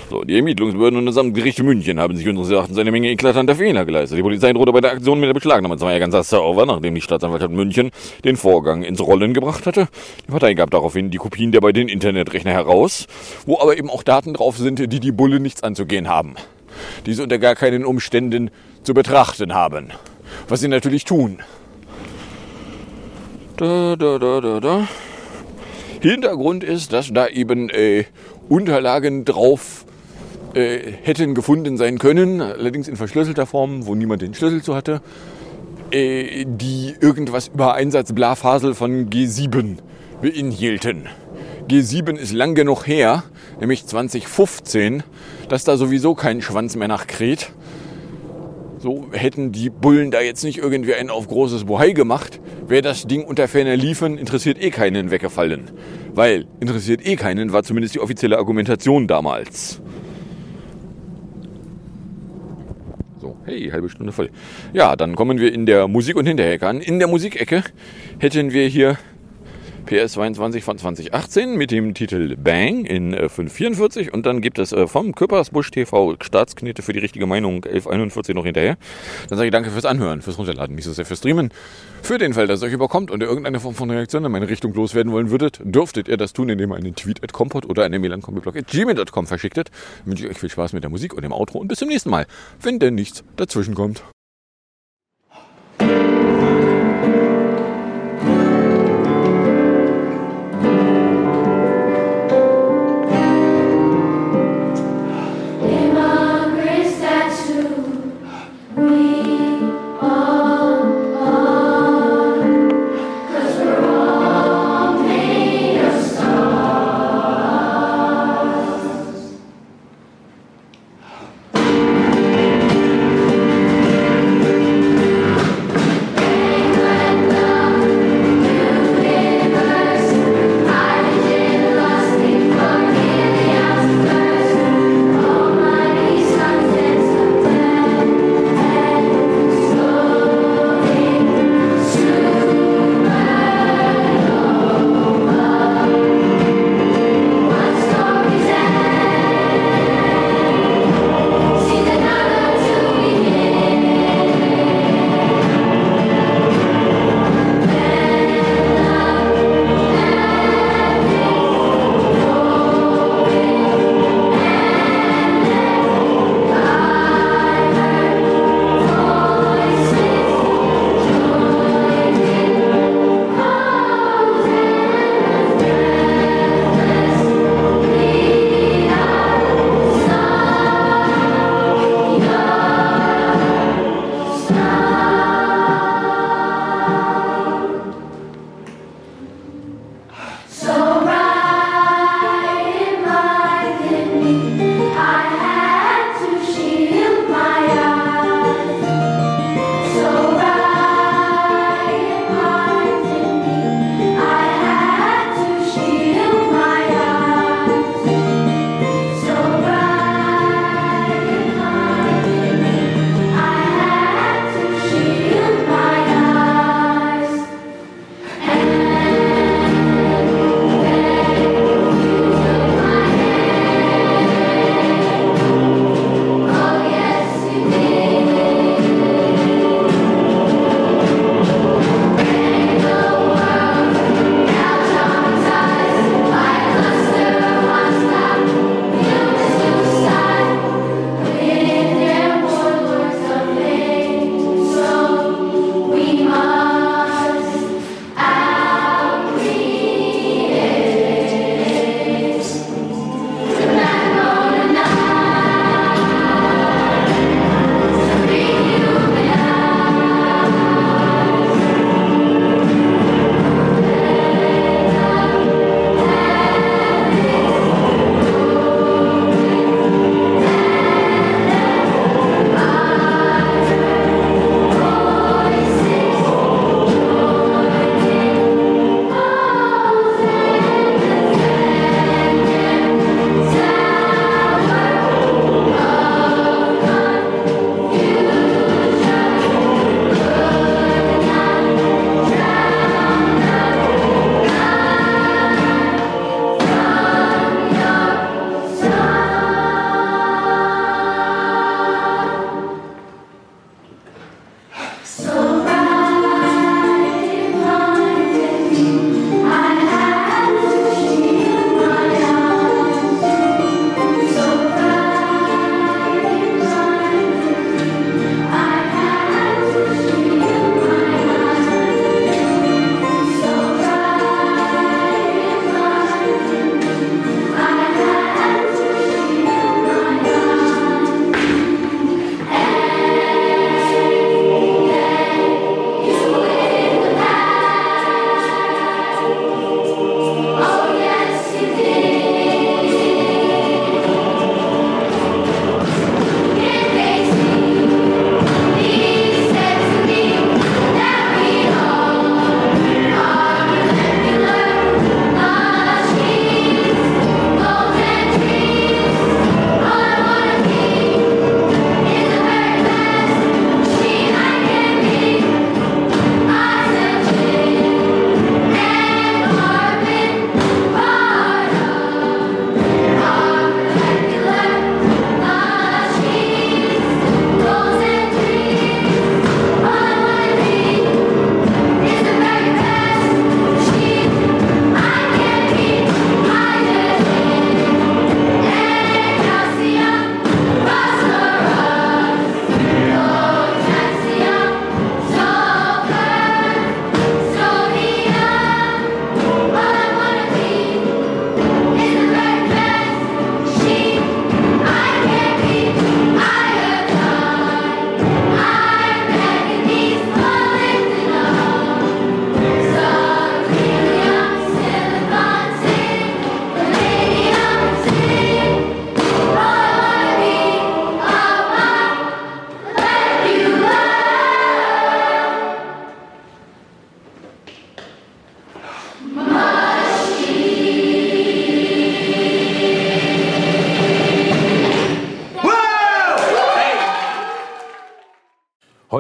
So, die Ermittlungsbehörden und das Amtsgericht München haben sich unseres Erachtens eine Menge eklatanter Fehler geleistet. Die Polizei drohte bei der Aktion mit der Beschlagnahme zweier ganzer Server, nachdem die Staatsanwaltschaft München den Vorgang ins Rollen gebracht hatte. Die Partei gab daraufhin die Kopien der beiden Internetrechner heraus, wo aber eben auch Daten drauf sind, die die Bullen nichts anzugehen haben. Die sie unter gar keinen Umständen zu betrachten haben. Was sie natürlich tun. Da, da, da, da, da. Hintergrund ist, dass da eben äh, Unterlagen drauf äh, hätten gefunden sein können, allerdings in verschlüsselter Form, wo niemand den Schlüssel zu hatte, äh, die irgendwas über Einsatz Blafasel von G7 beinhielten. G7 ist lang genug her, nämlich 2015, dass da sowieso kein Schwanz mehr nachkräht. So hätten die Bullen da jetzt nicht irgendwie einen auf großes Bohai gemacht, wäre das Ding unter ferner Liefen interessiert eh keinen weggefallen. Weil interessiert eh keinen war zumindest die offizielle Argumentation damals. So, hey, halbe Stunde voll. Ja, dann kommen wir in der Musik- und Hinterecke an. In der Musikecke hätten wir hier PS 22 von 2018 mit dem Titel Bang in äh, 544 und dann gibt es äh, vom Köppersbusch TV Staatsknete für die richtige Meinung 1141 noch hinterher. Dann sage ich danke fürs Anhören, fürs Runterladen, nicht so sehr fürs Streamen. Für den Fall, dass es euch überkommt und ihr irgendeine Form von Reaktion in meine Richtung loswerden wollen würdet, dürftet ihr das tun, indem ihr einen Tweet at Kompot oder eine Mail an kompiblog.gmail.com verschicktet. Wünsche ich euch viel Spaß mit der Musik und dem Outro und bis zum nächsten Mal, wenn denn nichts dazwischen kommt.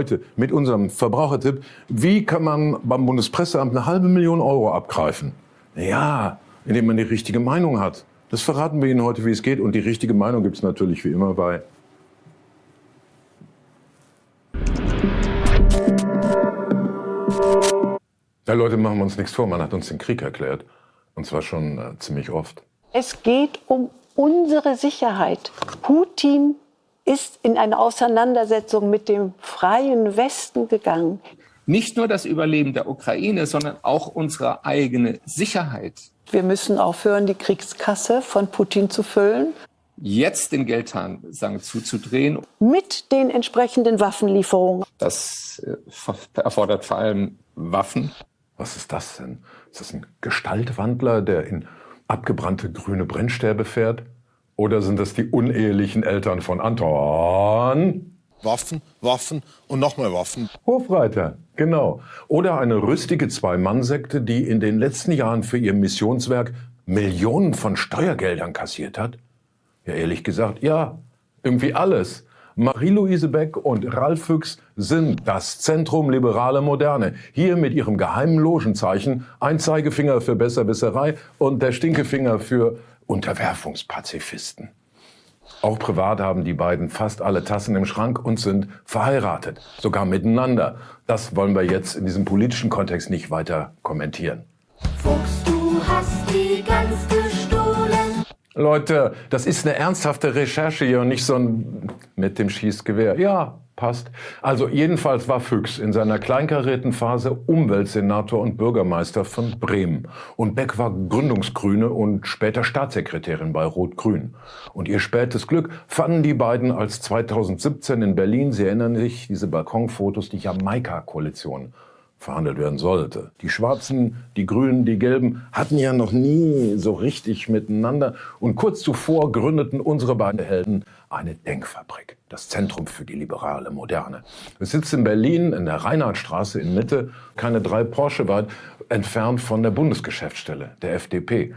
Heute mit unserem Verbrauchertipp, wie kann man beim Bundespresseamt eine halbe Million Euro abgreifen? Ja, indem man die richtige Meinung hat. Das verraten wir Ihnen heute, wie es geht. Und die richtige Meinung gibt es natürlich wie immer bei Ja, Leute, machen wir uns nichts vor. Man hat uns den Krieg erklärt. Und zwar schon äh, ziemlich oft. Es geht um unsere Sicherheit. Putin ist in eine Auseinandersetzung mit dem freien Westen gegangen. Nicht nur das Überleben der Ukraine, sondern auch unsere eigene Sicherheit. Wir müssen aufhören, die Kriegskasse von Putin zu füllen. Jetzt den Geldhahn sagen, zuzudrehen. Mit den entsprechenden Waffenlieferungen. Das äh, erfordert vor allem Waffen. Was ist das denn? Ist das ein Gestaltwandler, der in abgebrannte grüne Brennstäbe fährt? Oder sind das die unehelichen Eltern von Anton? Waffen, Waffen und nochmal Waffen. Hofreiter, genau. Oder eine rüstige Zwei-Mann-Sekte, die in den letzten Jahren für ihr Missionswerk Millionen von Steuergeldern kassiert hat? Ja, ehrlich gesagt, ja, irgendwie alles. Marie-Louise Beck und Ralf Füchs sind das Zentrum liberale Moderne. Hier mit ihrem geheimen Logenzeichen ein Zeigefinger für Besserwisserei und der Stinkefinger für Unterwerfungspazifisten. Auch privat haben die beiden fast alle Tassen im Schrank und sind verheiratet, sogar miteinander. Das wollen wir jetzt in diesem politischen Kontext nicht weiter kommentieren. Fuchs, du hast die gestohlen. Leute, das ist eine ernsthafte Recherche hier und nicht so ein mit dem Schießgewehr. Ja, passt. Also jedenfalls war Füchs in seiner kleinkarierten Phase Umweltsenator und Bürgermeister von Bremen. Und Beck war Gründungsgrüne und später Staatssekretärin bei Rot-Grün. Und ihr spätes Glück fanden die beiden als 2017 in Berlin, Sie erinnern sich, diese Balkonfotos, die Jamaika-Koalition verhandelt werden sollte. Die Schwarzen, die Grünen, die Gelben hatten ja noch nie so richtig miteinander. Und kurz zuvor gründeten unsere beiden Helden eine Denkfabrik, das Zentrum für die liberale Moderne. Es sitzt in Berlin in der Reinhardtstraße in Mitte, keine drei Porsche weit entfernt von der Bundesgeschäftsstelle der FDP.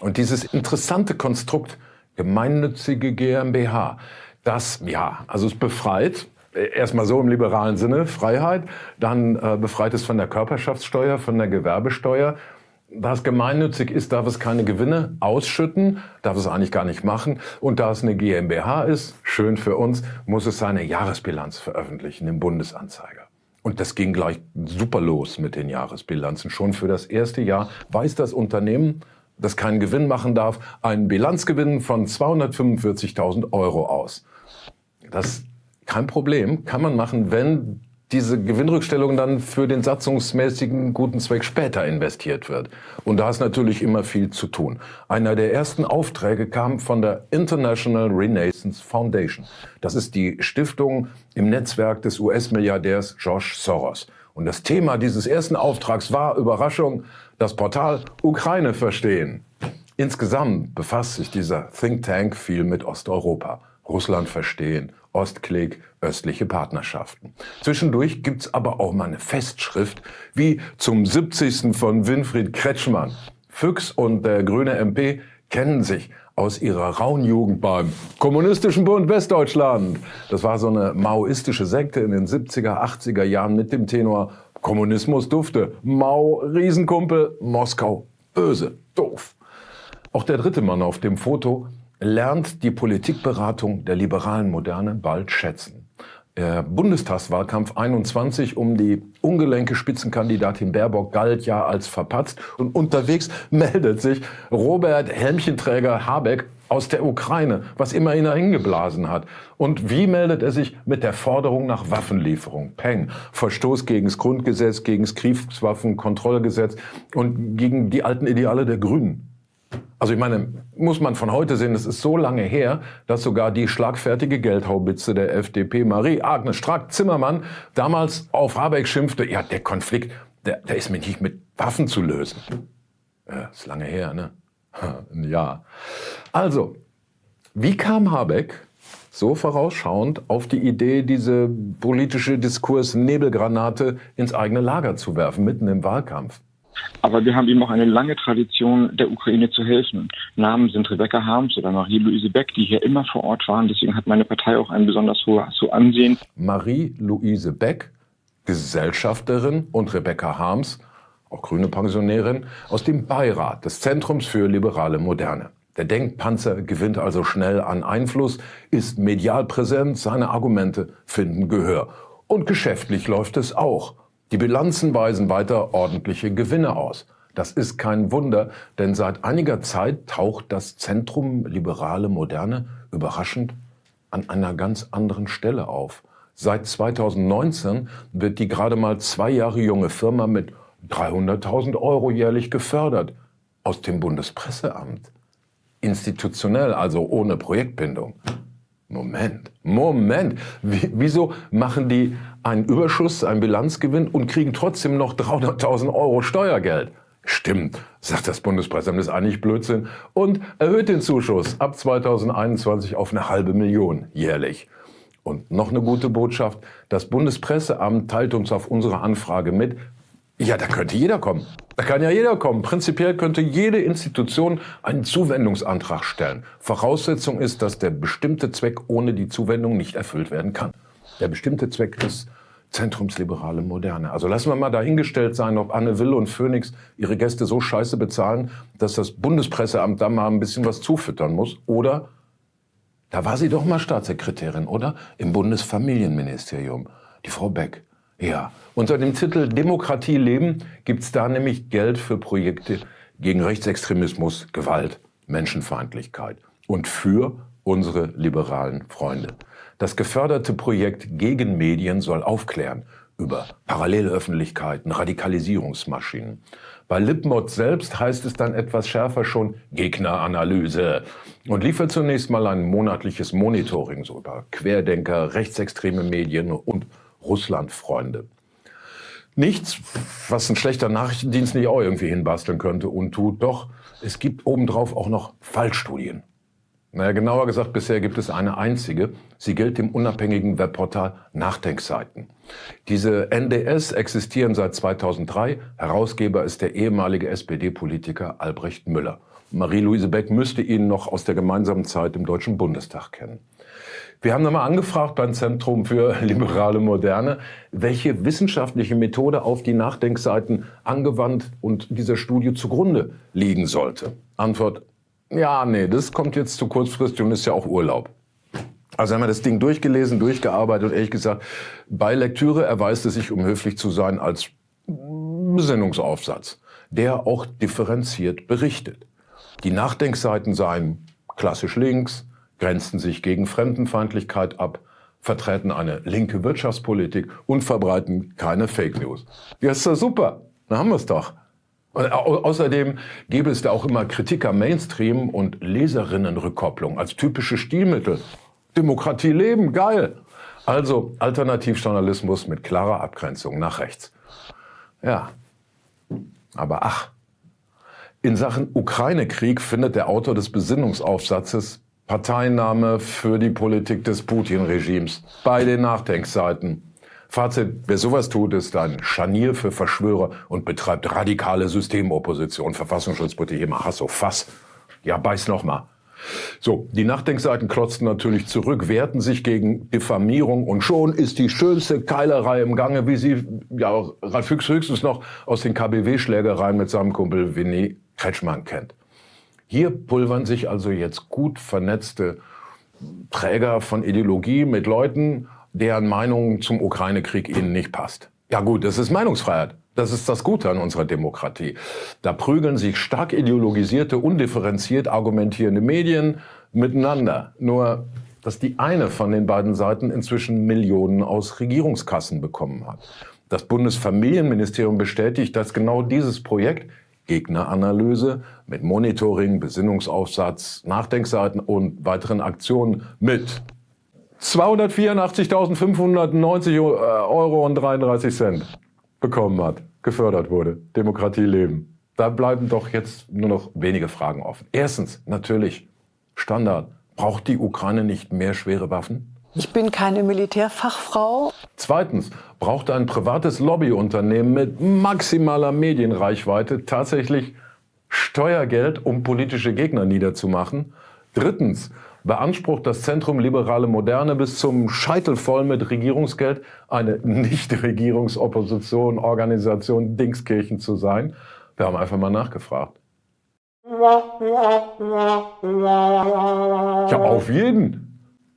Und dieses interessante Konstrukt gemeinnützige GmbH, das, ja, also es befreit, erstmal so im liberalen Sinne, Freiheit, dann äh, befreit es von der Körperschaftssteuer, von der Gewerbesteuer. Da es gemeinnützig ist, darf es keine Gewinne ausschütten, darf es eigentlich gar nicht machen. Und da es eine GmbH ist, schön für uns, muss es seine Jahresbilanz veröffentlichen im Bundesanzeiger. Und das ging gleich super los mit den Jahresbilanzen. Schon für das erste Jahr weiß das Unternehmen, das keinen Gewinn machen darf, einen Bilanzgewinn von 245.000 Euro aus. Das kein Problem, kann man machen, wenn diese Gewinnrückstellung dann für den satzungsmäßigen guten Zweck später investiert wird. Und da ist natürlich immer viel zu tun. Einer der ersten Aufträge kam von der International Renaissance Foundation. Das ist die Stiftung im Netzwerk des US-Milliardärs George Soros. Und das Thema dieses ersten Auftrags war, Überraschung, das Portal Ukraine verstehen. Insgesamt befasst sich dieser Think Tank viel mit Osteuropa. Russland verstehen, Ostklick, östliche Partnerschaften. Zwischendurch gibt's aber auch mal eine Festschrift, wie zum 70. von Winfried Kretschmann. Füchs und der grüne MP kennen sich aus ihrer rauen Jugend beim Kommunistischen Bund Westdeutschland. Das war so eine maoistische Sekte in den 70er, 80er Jahren mit dem Tenor Kommunismus dufte. Mao, Riesenkumpel, Moskau, böse, doof. Auch der dritte Mann auf dem Foto lernt die Politikberatung der liberalen Moderne bald schätzen. Der Bundestagswahlkampf 21 um die ungelenke Spitzenkandidatin Baerbock galt ja als verpatzt. Und unterwegs [LAUGHS] meldet sich Robert Helmchenträger Habeck aus der Ukraine, was immer ihn dahin geblasen hat. Und wie meldet er sich mit der Forderung nach Waffenlieferung? Peng. Verstoß gegen das Grundgesetz, gegen das Kriegswaffenkontrollgesetz und gegen die alten Ideale der Grünen. Also ich meine, muss man von heute sehen, es ist so lange her, dass sogar die schlagfertige Geldhaubitze der FDP, Marie Agnes Strack-Zimmermann, damals auf Habeck schimpfte, ja, der Konflikt, der, der ist mir nicht mit Waffen zu lösen. Ja, ist lange her, ne? [LAUGHS] ja. Also, wie kam Habeck so vorausschauend auf die Idee, diese politische Diskurs-Nebelgranate ins eigene Lager zu werfen, mitten im Wahlkampf? Aber wir haben eben auch eine lange Tradition, der Ukraine zu helfen. Namen sind Rebecca Harms oder Marie-Louise Beck, die hier immer vor Ort waren. Deswegen hat meine Partei auch ein besonders hohes Ansehen. Marie-Louise Beck, Gesellschafterin und Rebecca Harms, auch grüne Pensionärin, aus dem Beirat des Zentrums für liberale Moderne. Der Denkpanzer gewinnt also schnell an Einfluss, ist medial präsent, seine Argumente finden Gehör. Und geschäftlich läuft es auch. Die Bilanzen weisen weiter ordentliche Gewinne aus. Das ist kein Wunder, denn seit einiger Zeit taucht das Zentrum Liberale Moderne überraschend an einer ganz anderen Stelle auf. Seit 2019 wird die gerade mal zwei Jahre junge Firma mit 300.000 Euro jährlich gefördert aus dem Bundespresseamt. Institutionell, also ohne Projektbindung. Moment, Moment. Wie, wieso machen die einen Überschuss, einen Bilanzgewinn und kriegen trotzdem noch 300.000 Euro Steuergeld? Stimmt, sagt das Bundespresseamt, ist eigentlich Blödsinn und erhöht den Zuschuss ab 2021 auf eine halbe Million jährlich. Und noch eine gute Botschaft, das Bundespresseamt teilt uns auf unsere Anfrage mit, ja, da könnte jeder kommen. Da kann ja jeder kommen. Prinzipiell könnte jede Institution einen Zuwendungsantrag stellen. Voraussetzung ist, dass der bestimmte Zweck ohne die Zuwendung nicht erfüllt werden kann. Der bestimmte Zweck ist zentrumsliberale Moderne. Also lassen wir mal dahingestellt sein, ob Anne Will und Phoenix ihre Gäste so scheiße bezahlen, dass das Bundespresseamt da mal ein bisschen was zufüttern muss. Oder, da war sie doch mal Staatssekretärin, oder? Im Bundesfamilienministerium. Die Frau Beck. Ja, unter dem Titel Demokratie leben gibt's da nämlich Geld für Projekte gegen Rechtsextremismus, Gewalt, Menschenfeindlichkeit und für unsere liberalen Freunde. Das geförderte Projekt gegen Medien soll aufklären über parallele Öffentlichkeiten, Radikalisierungsmaschinen. Bei Lipmod selbst heißt es dann etwas schärfer schon Gegneranalyse und liefert zunächst mal ein monatliches Monitoring so über Querdenker, rechtsextreme Medien und Russlandfreunde. Nichts, was ein schlechter Nachrichtendienst nicht auch irgendwie hinbasteln könnte und tut. Doch es gibt obendrauf auch noch Fallstudien. Naja, genauer gesagt, bisher gibt es eine einzige. Sie gilt dem unabhängigen Webportal Nachdenkseiten. Diese NDS existieren seit 2003. Herausgeber ist der ehemalige SPD-Politiker Albrecht Müller. Marie-Louise Beck müsste ihn noch aus der gemeinsamen Zeit im Deutschen Bundestag kennen. Wir haben nochmal angefragt beim Zentrum für [LAUGHS] liberale Moderne, welche wissenschaftliche Methode auf die Nachdenkseiten angewandt und dieser Studie zugrunde liegen sollte. Antwort, ja, nee, das kommt jetzt zu kurzfristig und ist ja auch Urlaub. Also haben wir das Ding durchgelesen, durchgearbeitet und ehrlich gesagt, bei Lektüre erweist es sich, um höflich zu sein, als Besinnungsaufsatz, der auch differenziert berichtet. Die Nachdenkseiten seien klassisch links, grenzen sich gegen Fremdenfeindlichkeit ab, vertreten eine linke Wirtschaftspolitik und verbreiten keine Fake News. Ja, ist doch super. Dann haben wir es doch. Außerdem gäbe es da auch immer Kritik am Mainstream und Leserinnenrückkopplung als typische Stilmittel. Demokratie leben, geil. Also Alternativjournalismus mit klarer Abgrenzung nach rechts. Ja, aber ach, in Sachen Ukraine-Krieg findet der Autor des Besinnungsaufsatzes Parteinahme für die Politik des Putin-Regimes bei den Nachdenkseiten. Fazit, wer sowas tut, ist ein Scharnier für Verschwörer und betreibt radikale Systemopposition. Verfassungsschutzpolitik immer Hass auf Fass. Ja, beiß noch mal. So, die Nachdenkseiten klotzten natürlich zurück, wehrten sich gegen Diffamierung und schon ist die schönste Keilerei im Gange, wie sie ja Ralf Füchs höchstens noch aus den KBW-Schlägereien mit seinem Kumpel Winnie Kretschmann kennt. Hier pulvern sich also jetzt gut vernetzte Träger von Ideologie mit Leuten, deren Meinung zum Ukraine-Krieg ihnen nicht passt. Ja gut, das ist Meinungsfreiheit. Das ist das Gute an unserer Demokratie. Da prügeln sich stark ideologisierte, undifferenziert argumentierende Medien miteinander. Nur, dass die eine von den beiden Seiten inzwischen Millionen aus Regierungskassen bekommen hat. Das Bundesfamilienministerium bestätigt, dass genau dieses Projekt Gegneranalyse mit Monitoring, Besinnungsaufsatz, Nachdenkseiten und weiteren Aktionen mit 284.590 äh, Euro und 33 Cent bekommen hat, gefördert wurde. Demokratie leben. Da bleiben doch jetzt nur noch wenige Fragen offen. Erstens, natürlich, Standard. Braucht die Ukraine nicht mehr schwere Waffen? Ich bin keine Militärfachfrau. Zweitens brauchte ein privates Lobbyunternehmen mit maximaler Medienreichweite tatsächlich Steuergeld, um politische Gegner niederzumachen. Drittens beansprucht das Zentrum Liberale Moderne bis zum Scheitel voll mit Regierungsgeld eine Nichtregierungsopposition, Organisation Dingskirchen zu sein. Wir haben einfach mal nachgefragt. Ja, auf jeden.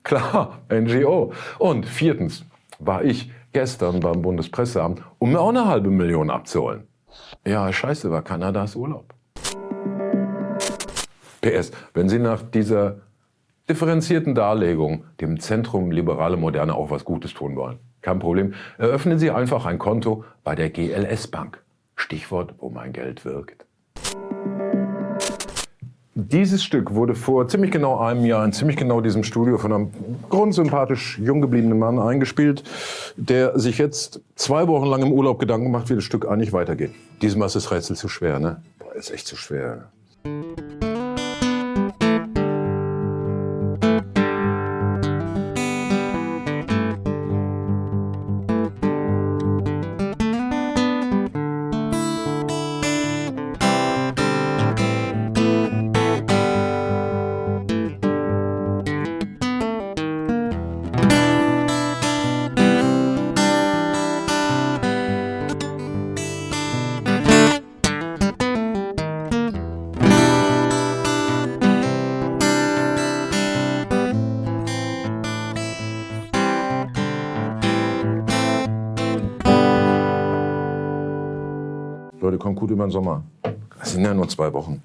Klar, NGO. Und viertens war ich gestern beim Bundespresseamt, um mir auch eine halbe Million abzuholen. Ja, scheiße, war Kanadas Urlaub. PS, wenn Sie nach dieser differenzierten Darlegung dem Zentrum Liberale Moderne auch was Gutes tun wollen, kein Problem, eröffnen Sie einfach ein Konto bei der GLS Bank. Stichwort, wo mein Geld wirkt. Dieses Stück wurde vor ziemlich genau einem Jahr in ziemlich genau diesem Studio von einem grundsympathisch jung gebliebenen Mann eingespielt, der sich jetzt zwei Wochen lang im Urlaub Gedanken macht, wie das Stück eigentlich weitergeht. Diesmal ist das Rätsel zu schwer, ne? Boah, ist echt zu schwer. Kommt gut über den Sommer. Das sind ja nur zwei Wochen.